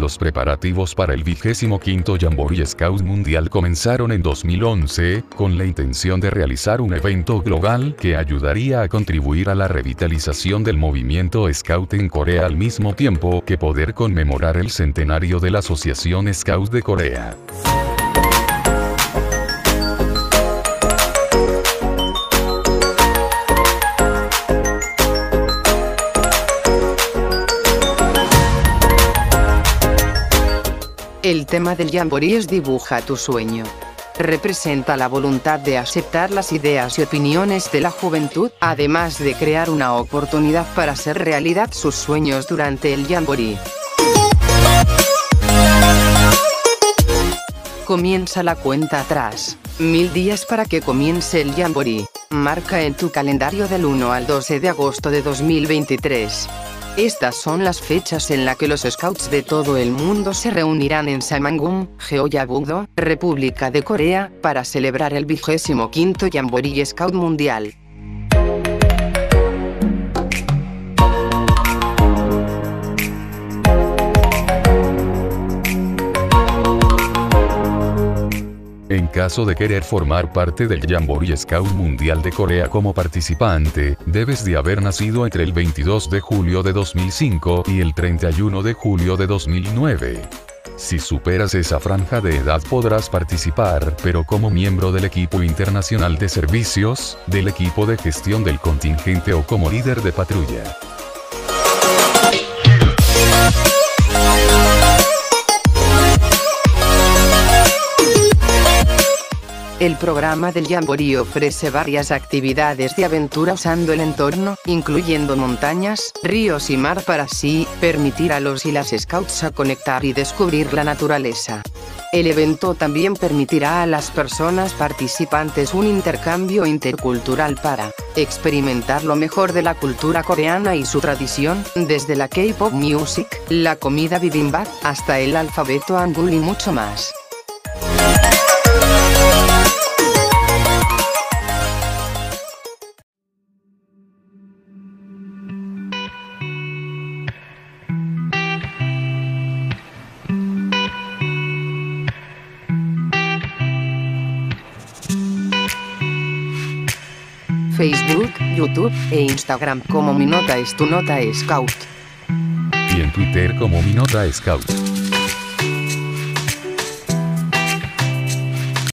Los preparativos para el vigésimo quinto Jamboree Scout Mundial comenzaron en 2011, con la intención de realizar un evento global que ayudaría a contribuir a la revitalización del movimiento Scout en Corea al mismo tiempo que poder conmemorar el centenario de la Asociación Scout de Corea. El tema del Jamboree es Dibuja tu sueño. Representa la voluntad de aceptar las ideas y opiniones de la juventud, además de crear una oportunidad para hacer realidad sus sueños durante el Jamboree. Comienza la cuenta atrás. Mil días para que comience el Jamboree. Marca en tu calendario del 1 al 12 de agosto de 2023. Estas son las fechas en las que los scouts de todo el mundo se reunirán en Samangum, Jeollabuk-do, República de Corea, para celebrar el vigésimo quinto Jamboree Scout Mundial. En caso de querer formar parte del Jamboree Scout Mundial de Corea como participante, debes de haber nacido entre el 22 de julio de 2005 y el 31 de julio de 2009. Si superas esa franja de edad podrás participar, pero como miembro del equipo internacional de servicios, del equipo de gestión del contingente o como líder de patrulla. El programa del Jamboree ofrece varias actividades de aventura usando el entorno, incluyendo montañas, ríos y mar para así, permitir a los y las scouts a conectar y descubrir la naturaleza. El evento también permitirá a las personas participantes un intercambio intercultural para experimentar lo mejor de la cultura coreana y su tradición, desde la K-pop music, la comida bibimbap, hasta el alfabeto hangul y mucho más. Facebook, YouTube e Instagram como Mi Nota es tu Nota Scout. Y en Twitter como Mi Nota Scout.